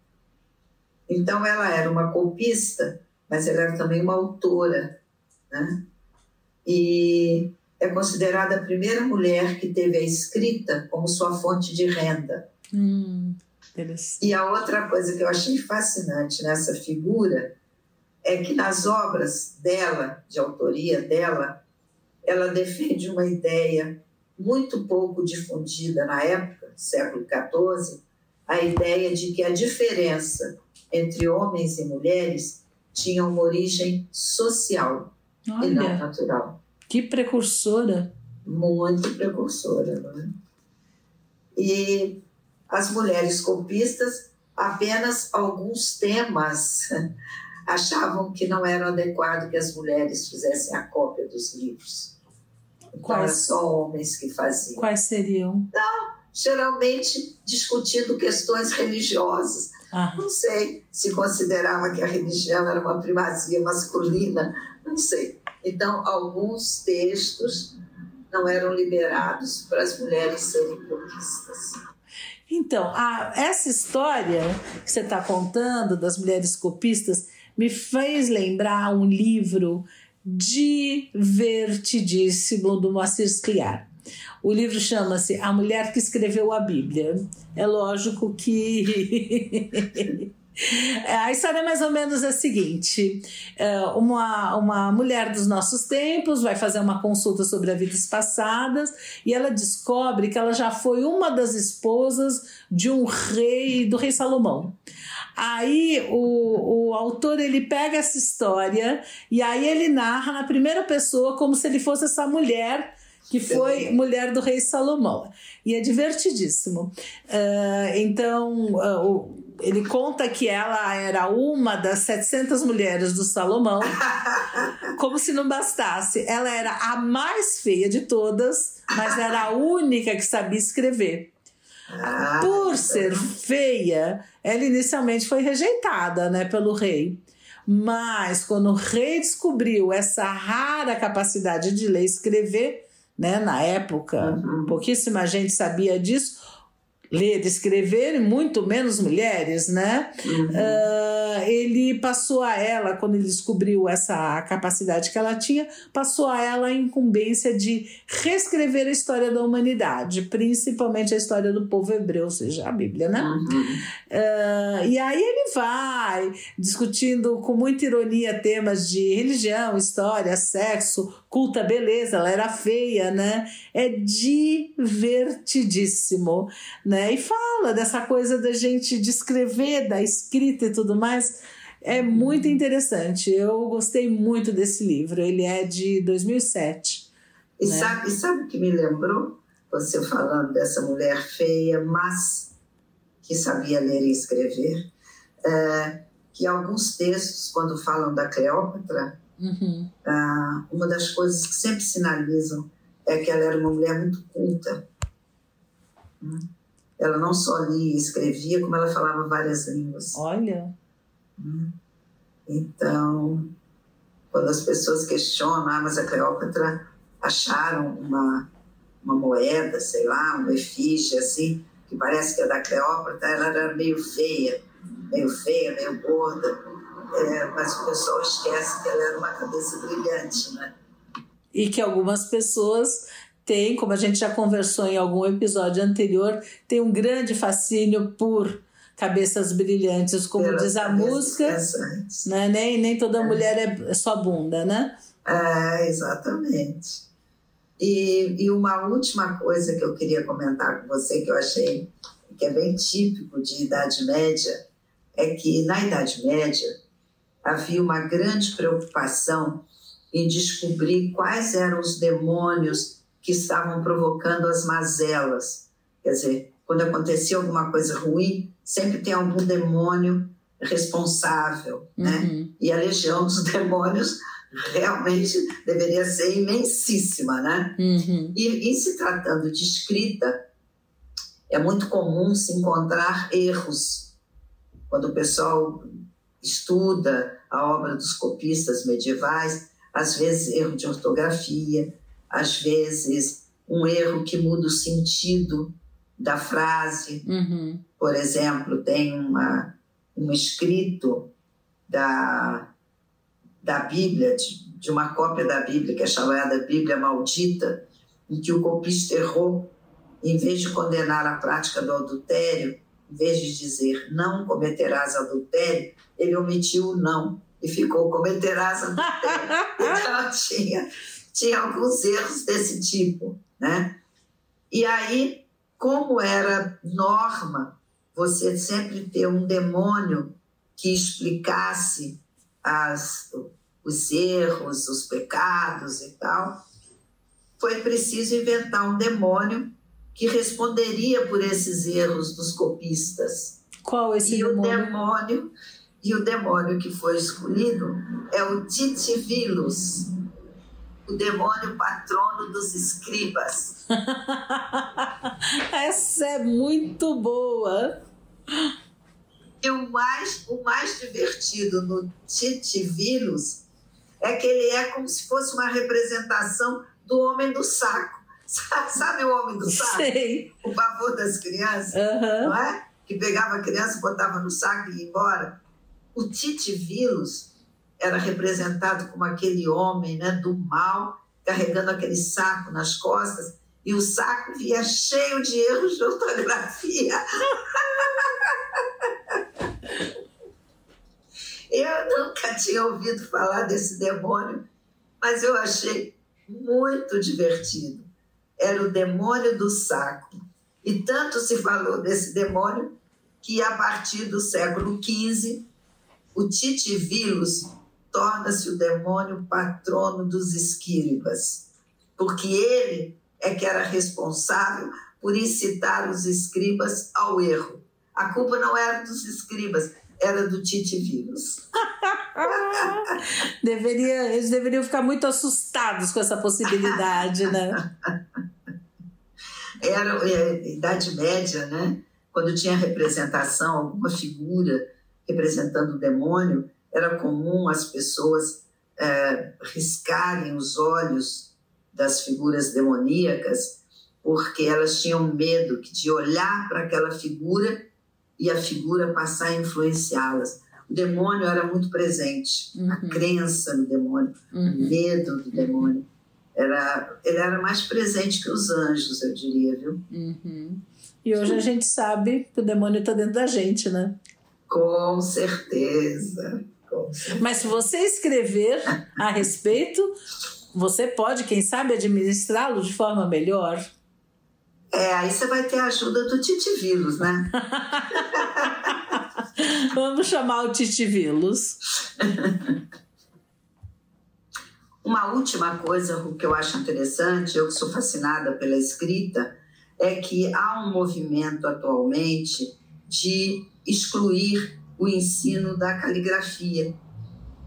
Então ela era uma copista, mas ela era também uma autora, né? E é considerada a primeira mulher que teve a escrita como sua fonte de renda. hum. E a outra coisa que eu achei fascinante nessa figura é que nas obras dela, de autoria dela, ela defende uma ideia muito pouco difundida na época, século XIV, a ideia de que a diferença entre homens e mulheres tinha uma origem social e não Olha, natural que precursora. muito precursora. Não é? E as mulheres copistas, apenas alguns temas [LAUGHS] achavam que não era adequado que as mulheres fizessem a cópia dos livros. Então, Quais? só homens que faziam. Quais seriam? Geralmente discutindo questões religiosas. Ah, Não sei se considerava que a religião era uma primazia masculina, não sei. Então, alguns textos não eram liberados para as mulheres serem copistas. Então, a- essa história que você está contando das mulheres copistas me fez lembrar um livro divertidíssimo do Moacir Scliar. O livro chama-se A Mulher que Escreveu a Bíblia. É lógico que. [LAUGHS] A história é mais ou menos a seguinte: é, uma, uma mulher dos nossos tempos vai fazer uma consulta sobre as vidas passadas e ela descobre que ela já foi uma das esposas de um rei, do rei Salomão. Aí o, o autor ele pega essa história e aí ele narra na primeira pessoa como se ele fosse essa mulher que foi mulher do rei Salomão. E é divertidíssimo. Ah, então, o- ele conta que ela era uma das 700 mulheres do Salomão, [LAUGHS] como se não bastasse. Ela era a mais feia de todas, mas era a única que sabia escrever. Ah, Por ser feia, ela inicialmente foi rejeitada né, pelo rei. Mas quando o rei descobriu essa rara capacidade de ler e escrever, né, na época, Uhum. pouquíssima gente sabia disso, ler escrever, muito menos mulheres, né? uhum. Ah, ele passou a ela, quando ele descobriu essa capacidade que ela tinha, passou a ela a incumbência de reescrever a história da humanidade, principalmente a história do povo hebreu, ou seja, a Bíblia, né? Uhum. Ah, e aí ele vai discutindo com muita ironia temas de religião, história, sexo, culta beleza, ela era feia, né? É divertidíssimo, né? E fala dessa coisa da gente descrever, da escrita e tudo mais. É muito interessante. Eu gostei muito desse livro. Ele é de 2007. E, né? sabe, sabe o que me lembrou? Você falando dessa mulher feia, mas que sabia ler e escrever. É, que alguns textos, quando falam da Cleópatra, uhum. Ah, uma das coisas que sempre sinalizam é que ela era uma mulher muito culta. Hum. Ela não só lia e escrevia, como ela falava várias línguas. Olha! Hum. Então, quando as pessoas questionam, ah, mas a Cleópatra acharam uma, uma moeda, sei lá, uma efígie assim, que parece que é da Cleópatra, ela era meio feia, meio feia, meio gorda, é, mas o pessoal esquece que ela era uma cabeça brilhante, né? E que algumas pessoas têm, como a gente já conversou em algum episódio anterior, tem um grande fascínio por cabeças brilhantes, como Pelas diz a música, né? nem, nem toda é. mulher é só bunda, né? É, exatamente. E, e uma última coisa que eu queria comentar com você, que eu achei que é bem típico de Idade Média, é que na Idade Média havia uma grande preocupação em descobrir quais eram os demônios que estavam provocando as mazelas. Quer dizer, quando acontecia alguma coisa ruim, sempre tem algum demônio responsável, né? uhum. né? E a legião dos [LAUGHS] demônios realmente deveria ser imensíssima, né? Uhum. E, e se tratando de escrita, é muito comum se encontrar erros quando o pessoal estuda a obra dos copistas medievais, às vezes erro de ortografia, às vezes um erro que muda o sentido da frase. Uhum. Por exemplo, tem uma, um escrito da da Bíblia, de, de uma cópia da Bíblia, que é chamada Bíblia Maldita, em que o copista errou, em vez de condenar a prática do adultério, em vez de dizer não cometerás adultério, ele omitiu o não e ficou cometerás adultério. [LAUGHS] então tinha, tinha alguns erros desse tipo, né? E aí, como era norma você sempre ter um demônio que explicasse as, os erros, os pecados e tal, foi preciso inventar um demônio que responderia por esses erros dos copistas. Qual esse e demônio? O demônio? E o demônio que foi escolhido é o Titivilus, o demônio patrono dos escribas. [LAUGHS] Essa é muito boa. E o mais, o mais divertido no Titivilus é que ele é como se fosse uma representação do homem do saco. Sabe o homem do saco? Sei. O favor das crianças, uhum. não é? Que pegava a criança, botava no saco e ia embora. O Titivilus era representado como aquele homem né, do mal, carregando aquele saco nas costas, e o saco via cheio de erros de ortografia. [LAUGHS] Eu nunca tinha ouvido falar desse demônio, mas eu achei muito divertido. Era o demônio do saco. E tanto se falou desse demônio que, a partir do século XV, o Titivilus torna-se o demônio patrono dos escribas, porque ele é que era responsável por incitar os escribas ao erro. A culpa não era dos escribas, era do Tite Vírus. [LAUGHS] Deveria, eles deveriam ficar muito assustados com essa possibilidade, né? [LAUGHS] Era é, Idade Média, né? Quando tinha representação, alguma figura representando o demônio, era comum as pessoas é, riscarem os olhos das figuras demoníacas, porque elas tinham medo de olhar para aquela figura e a figura passar a influenciá-las. O demônio era muito presente, uhum. a crença no demônio, uhum. o medo do demônio. Era, ele era mais presente que os anjos, eu diria, viu? Uhum. E hoje a gente sabe que o demônio está dentro da gente, né? Com certeza. Com certeza. Mas se você escrever a respeito, você pode, quem sabe, administrá-lo de forma melhor. É, aí você vai ter a ajuda do Titi Vírus, né? [LAUGHS] Vamos chamar o Titivilos. [LAUGHS] Uma última coisa que eu acho interessante, eu que sou fascinada pela escrita, é que há um movimento atualmente de excluir o ensino da caligrafia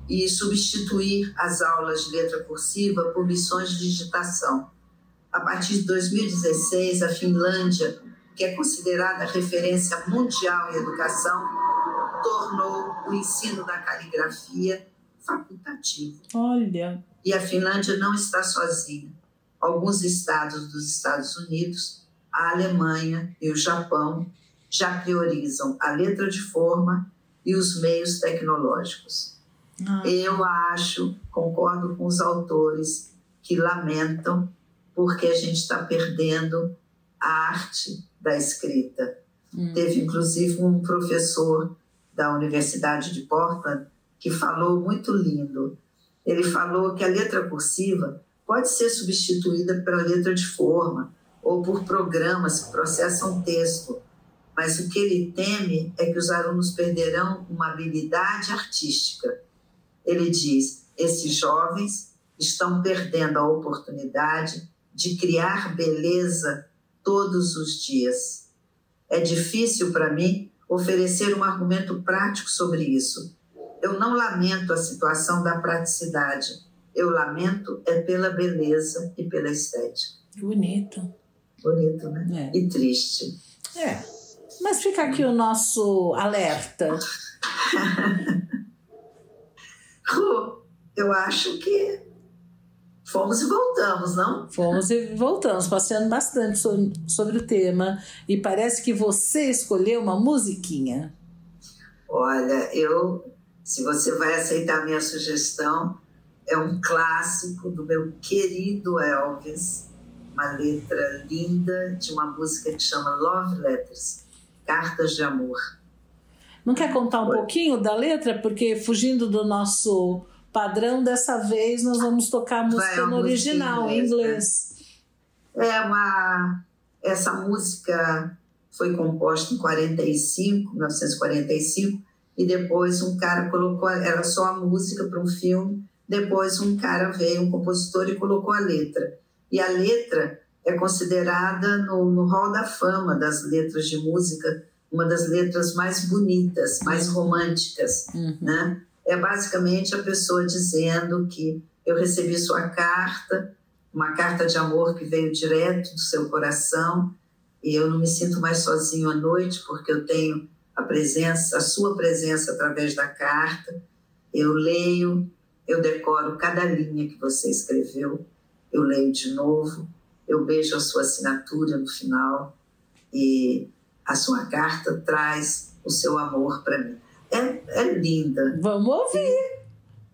e substituir as aulas de letra cursiva por lições de digitação. A partir de 2016, a Finlândia, que é considerada referência mundial em educação, tornou o ensino da caligrafia facultativo. Olha. E a Finlândia não está sozinha. Alguns estados dos Estados Unidos, a Alemanha e o Japão já priorizam a letra de forma e os meios tecnológicos. Ah. Eu acho, concordo com os autores que lamentam porque a gente está perdendo a arte da escrita. Hum. Teve inclusive um professor da Universidade de Portland que falou muito lindo. Ele falou que a letra cursiva pode ser substituída pela letra de forma ou por programas que processam texto, mas o que ele teme é que os alunos perderão uma habilidade artística. Ele diz: esses jovens estão perdendo a oportunidade de criar beleza todos os dias. É difícil para mim oferecer um argumento prático sobre isso. Eu não lamento a situação da praticidade. Eu lamento é pela beleza e pela estética. Bonito. Bonito, né? É. E triste. É. Mas fica aqui o nosso alerta. [LAUGHS] Eu acho que fomos e voltamos, não? Fomos e voltamos, passeando bastante sobre, sobre o tema. E parece que você escolheu uma musiquinha. Olha, eu, se você vai aceitar a minha sugestão, é um clássico do meu querido Elvis, uma letra linda de uma música que chama Love Letters, Cartas de Amor. Não quer contar um pouquinho da letra? Porque fugindo do nosso padrão, dessa vez nós vamos tocar a música no original, em inglês. Né? É uma. Essa música foi composta em 45, 1945, e depois um cara colocou. Era só a música para um filme, depois um cara veio, um compositor, e colocou a letra. E a letra é considerada no, no Hall da Fama das letras de música uma das letras mais bonitas, mais românticas, uhum. né? é basicamente a pessoa dizendo que eu recebi sua carta, uma carta de amor que veio direto do seu coração, e eu não me sinto mais sozinho à noite porque eu tenho a presença, a sua presença através da carta. Eu leio, eu decoro cada linha que você escreveu, eu leio de novo, eu beijo a sua assinatura no final e a sua carta traz o seu amor para mim é, é linda. Vamos ouvir.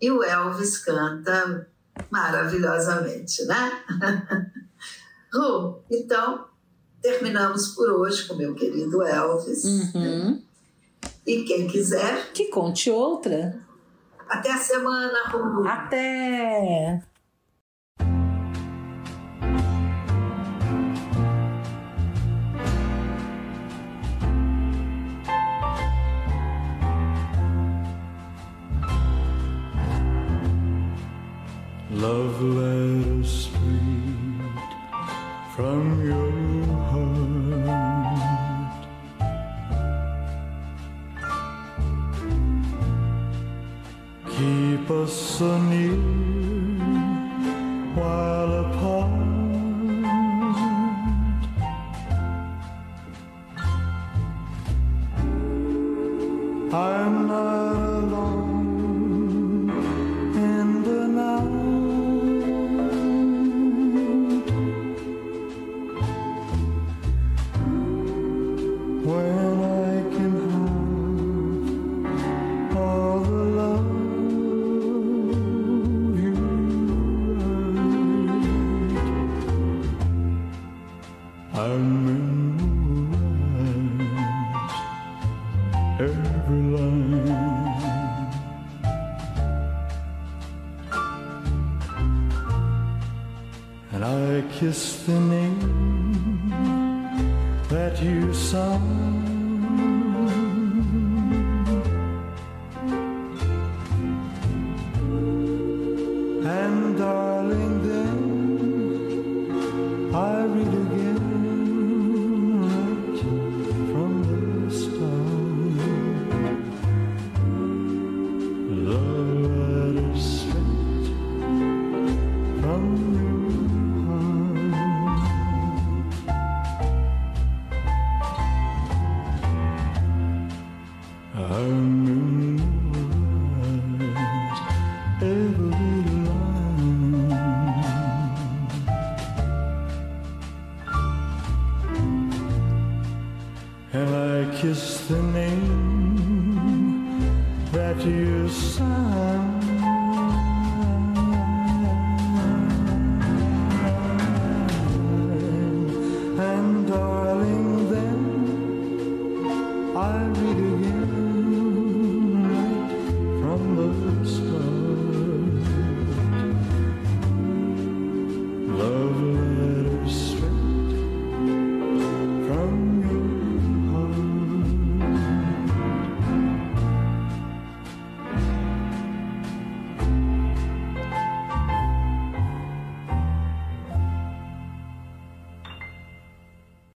E o Elvis canta maravilhosamente, né? [LAUGHS] Ru, então terminamos por hoje com meu querido Elvis. Uhum. E quem quiser. Que conte outra. Até a semana, Ru. Até! love